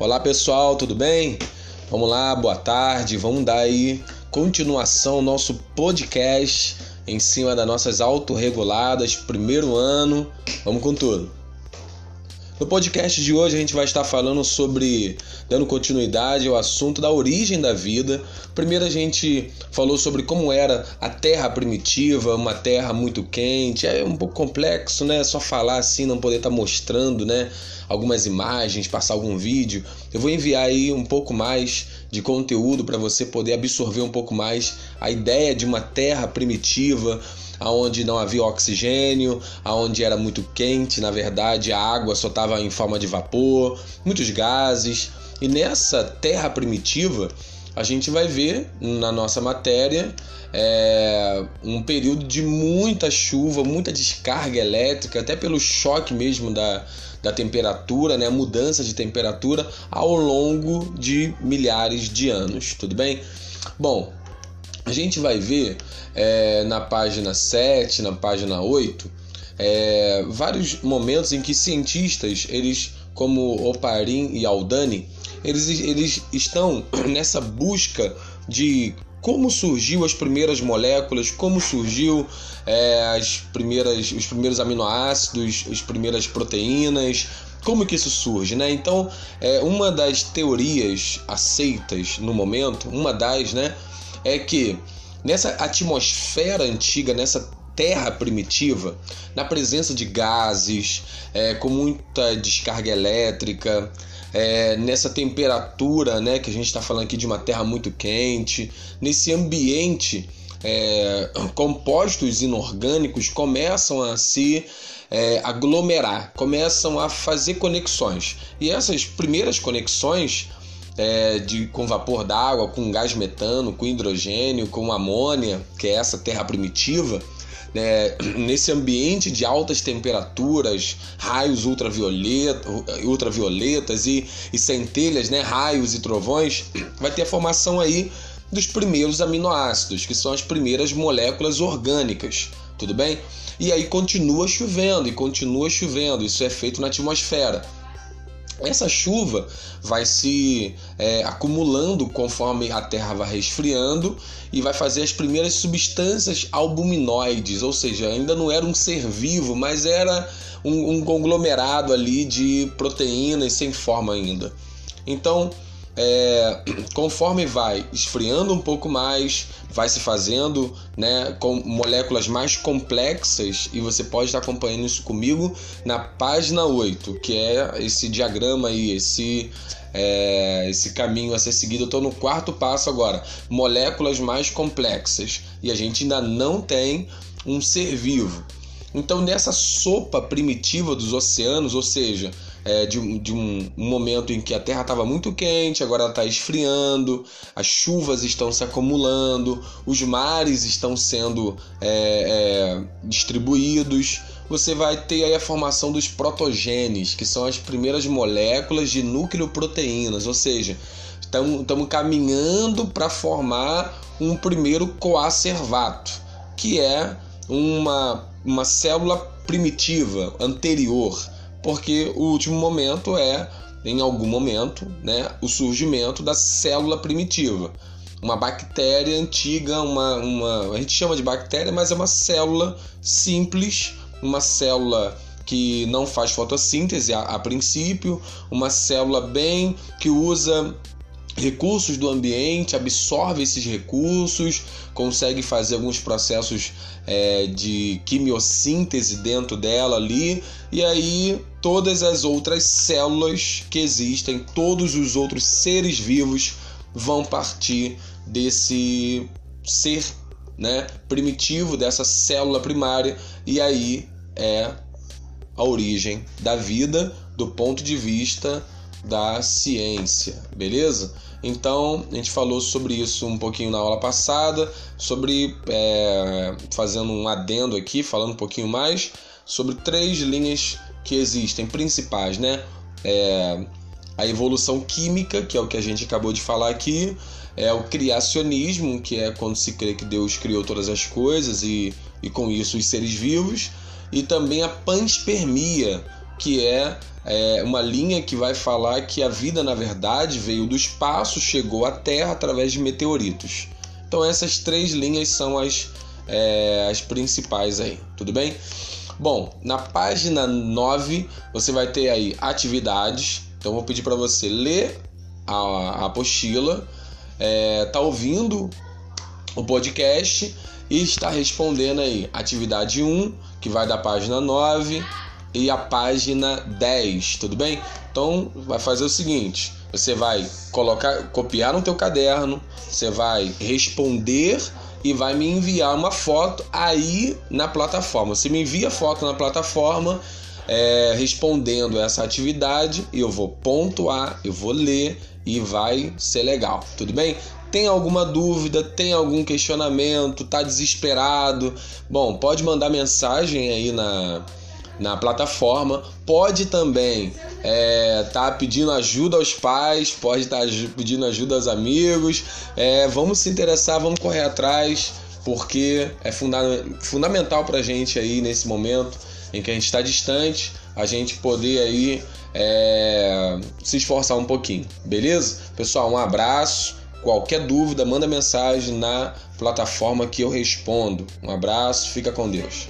Olá pessoal, tudo bem? Vamos lá, boa tarde. Vamos dar aí continuação ao nosso podcast em cima das nossas autorreguladas, primeiro ano. Vamos com tudo. No podcast de hoje a gente vai estar falando sobre, dando continuidade ao assunto da origem da vida. Primeiro a gente falou sobre como era a Terra primitiva, uma terra muito quente. É um pouco complexo, né? Só falar assim, não poder estar mostrando, né? Algumas imagens, passar algum vídeo. Eu vou enviar aí um pouco mais de conteúdo para você poder absorver um pouco mais a ideia de uma terra primitiva, aonde não havia oxigênio, aonde era muito quente, na verdade a água só estava em forma de vapor, muitos gases. E nessa terra primitiva, a gente vai ver na nossa matéria é, um período de muita chuva, muita descarga elétrica, até pelo choque mesmo da, da temperatura, né, mudança de temperatura ao longo de milhares de anos, tudo bem? Bom, a gente vai ver é, na página 7, na página 8, é, vários momentos em que cientistas, eles como Oparin e Aldani, eles, eles estão nessa busca de como surgiu as primeiras moléculas, como surgiu é, as primeiras, os primeiros aminoácidos, as primeiras proteínas, como que isso surge, né? Então, é, uma das teorias aceitas no momento, uma das, né, é que nessa atmosfera antiga, nessa terra primitiva, na presença de gases, é, com muita descarga elétrica, é, nessa temperatura, né, que a gente está falando aqui de uma terra muito quente, nesse ambiente, é, compostos inorgânicos começam a se é, aglomerar, começam a fazer conexões. E essas primeiras conexões é, de, com vapor d'água, com gás metano, com hidrogênio, com amônia, que é essa terra primitiva, né, nesse ambiente de altas temperaturas, raios ultravioleta, ultravioletas e, e centelhas, né, raios e trovões, vai ter a formação aí dos primeiros aminoácidos, que são as primeiras moléculas orgânicas, tudo bem? E aí continua chovendo e continua chovendo, isso é feito na atmosfera. Essa chuva vai se é, acumulando conforme a Terra vai resfriando e vai fazer as primeiras substâncias albuminoides, ou seja, ainda não era um ser vivo, mas era um, um conglomerado ali de proteínas sem forma ainda. Então, é, conforme vai esfriando um pouco mais, vai se fazendo né, com moléculas mais complexas, e você pode estar acompanhando isso comigo na página 8, que é esse diagrama aí, esse, é, esse caminho a ser seguido. Eu estou no quarto passo agora, moléculas mais complexas, e a gente ainda não tem um ser vivo. Então, nessa sopa primitiva dos oceanos, ou seja, é, de, de um, momento em que a Terra estava muito quente, agora ela está esfriando, as chuvas estão se acumulando, os mares estão sendo é, é, distribuídos. Você vai ter a formação dos protogenes, que são as primeiras moléculas de núcleo proteínas, ou seja, estamos caminhando para formar um primeiro coacervato, que é uma, uma célula primitiva anterior porque o último momento é, em algum momento, né, o surgimento da célula primitiva. Uma bactéria antiga, uma, uma, a gente chama de bactéria, mas é uma célula simples, uma célula que não faz fotossíntese a, a princípio, uma célula bem que usa recursos do ambiente, absorve esses recursos, consegue fazer alguns processos é, de quimiossíntese dentro dela ali, e aí todas as outras células que existem, todos os outros seres vivos vão partir desse ser né, primitivo, dessa célula primária, e aí é a origem da vida do ponto de vista da ciência, beleza? Então a gente falou sobre isso um pouquinho na aula passada, sobre é, fazendo um adendo aqui, falando um pouquinho mais sobre três linhas que existem principais, né? É, a evolução química, que é o que a gente acabou de falar aqui, é o criacionismo, que é quando se crê que Deus criou todas as coisas e, e com isso os seres vivos, e também a panspermia, que é, é uma linha que vai falar que a vida, na verdade, veio do espaço, chegou à Terra através de meteoritos. Então essas três linhas são as, é, as principais aí, tudo bem? Bom, na página 9 você vai ter aí atividades. Então vou pedir para você ler a, apostila, é, tá ouvindo o podcast e está respondendo aí atividade 1, que vai da página 9 e a página 10, tudo bem? Então vai fazer o seguinte, você vai colocar, copiar no teu caderno, você vai responder e vai me enviar uma foto aí na plataforma. Você me envia foto na plataforma é, respondendo essa atividade eu vou pontuar, eu vou ler e vai ser legal, tudo bem? Tem alguma dúvida, tem algum questionamento, tá desesperado? Bom, pode mandar mensagem aí na, na plataforma. Pode também estar é, tá pedindo ajuda aos pais, pode estar tá pedindo ajuda aos amigos. É, vamos se interessar, vamos correr atrás, porque é funda fundamental para a gente aí nesse momento em que a gente está distante, a gente poder aí é, se esforçar um pouquinho, beleza? Pessoal, um abraço. Qualquer dúvida, manda mensagem na plataforma que eu respondo. Um abraço, fica com Deus.